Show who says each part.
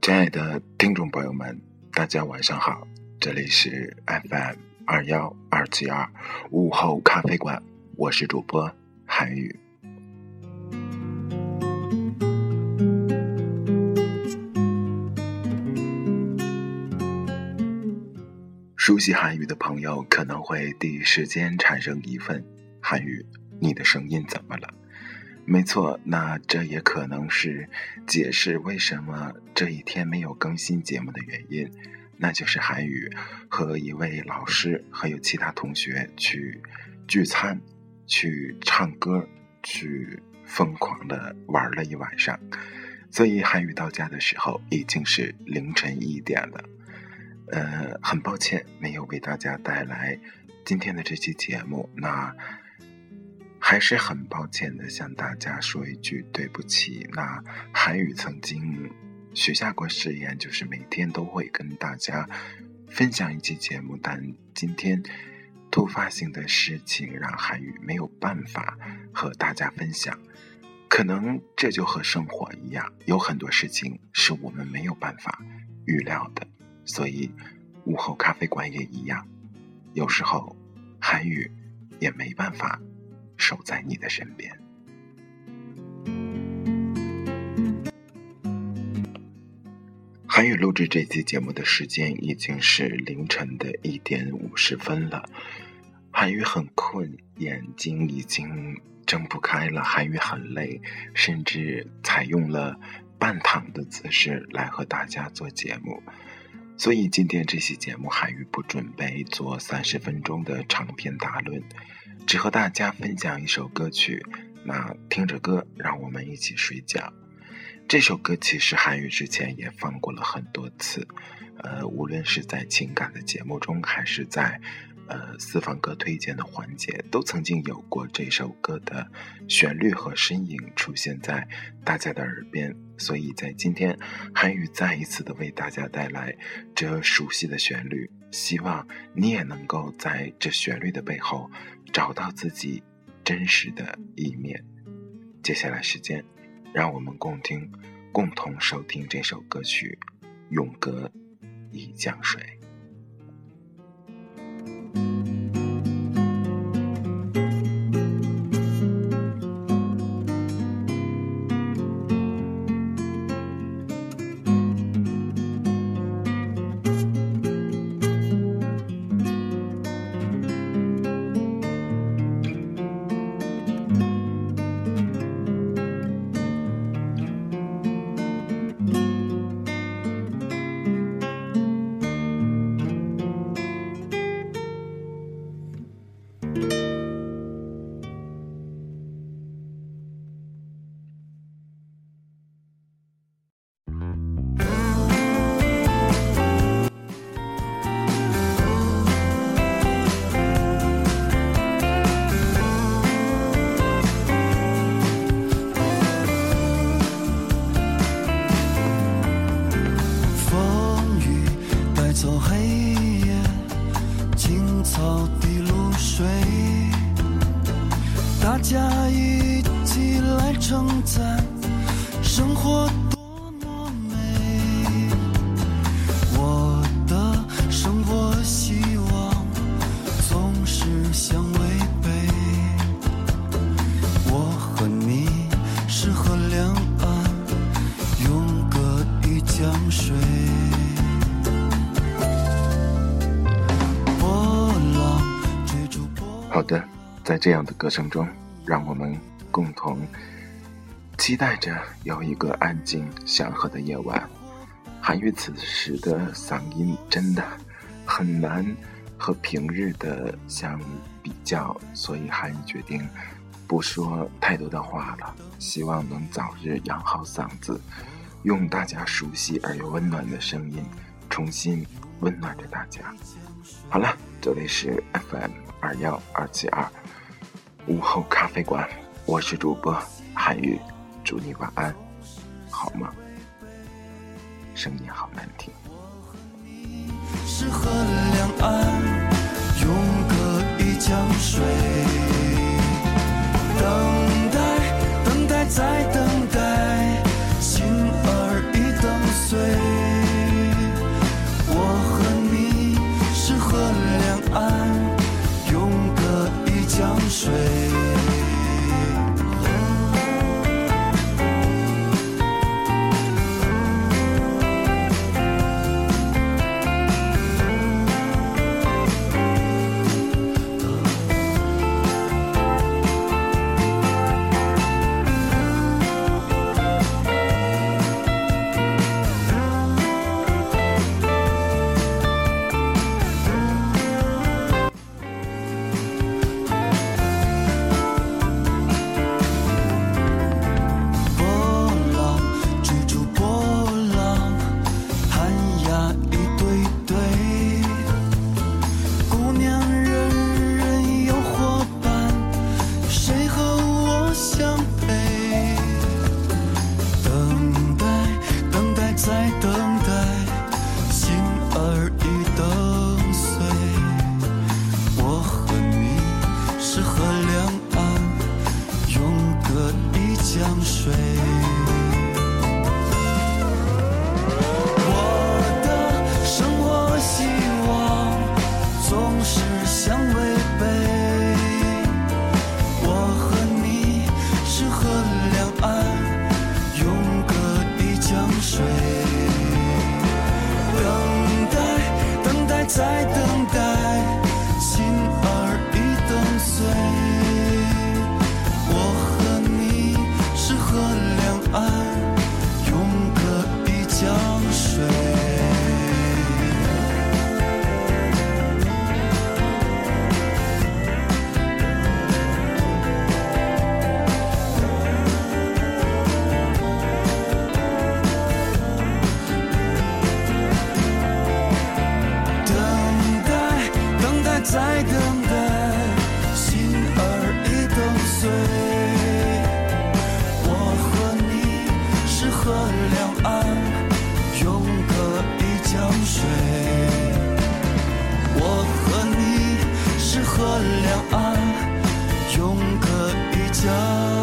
Speaker 1: 亲爱的听众朋友们，大家晚上好，这里是 FM 二幺二七二午后咖啡馆，我是主播韩宇。熟悉韩语的朋友可能会第一时间产生疑问：韩语，你的声音怎么了？没错，那这也可能是解释为什么这一天没有更新节目的原因，那就是韩语和一位老师还有其他同学去聚餐、去唱歌、去疯狂的玩了一晚上，所以韩语到家的时候已经是凌晨一点了。呃，很抱歉没有为大家带来今天的这期节目，那。还是很抱歉的，向大家说一句对不起。那韩语曾经许下过誓言，就是每天都会跟大家分享一期节目，但今天突发性的事情让韩语没有办法和大家分享。可能这就和生活一样，有很多事情是我们没有办法预料的，所以午后咖啡馆也一样，有时候韩语也没办法。守在你的身边。韩语录制这期节目的时间已经是凌晨的一点五十分了，韩语很困，眼睛已经睁不开了。韩语很累，甚至采用了半躺的姿势来和大家做节目。所以今天这期节目，韩语不准备做三十分钟的长篇大论。只和大家分享一首歌曲，那听着歌，让我们一起睡觉。这首歌其实韩语之前也放过了很多次，呃，无论是在情感的节目中，还是在呃私房歌推荐的环节，都曾经有过这首歌的旋律和身影出现在大家的耳边。所以在今天，韩语再一次的为大家带来这熟悉的旋律，希望你也能够在这旋律的背后。找到自己真实的一面。接下来时间，让我们共听、共同收听这首歌曲《永隔一江水》。
Speaker 2: 生活多么美，我的生活希望总是相违背。我和你是河两岸，永隔一江水。波浪追逐波浪。
Speaker 1: 好的，在这样的歌声中，让我们共同。期待着有一个安静祥和的夜晚。韩愈此时的嗓音真的很难和平日的相比较，所以韩愈决定不说太多的话了，希望能早日养好嗓子，用大家熟悉而又温暖的声音，重新温暖着大家。好了，这里是 FM。二幺二七二午后咖啡馆，我是主播韩愈，祝你晚安，好吗？声音好难听。
Speaker 2: 是河两岸，永隔一江水，河两岸永隔一江水。我和你是河两岸永隔一江。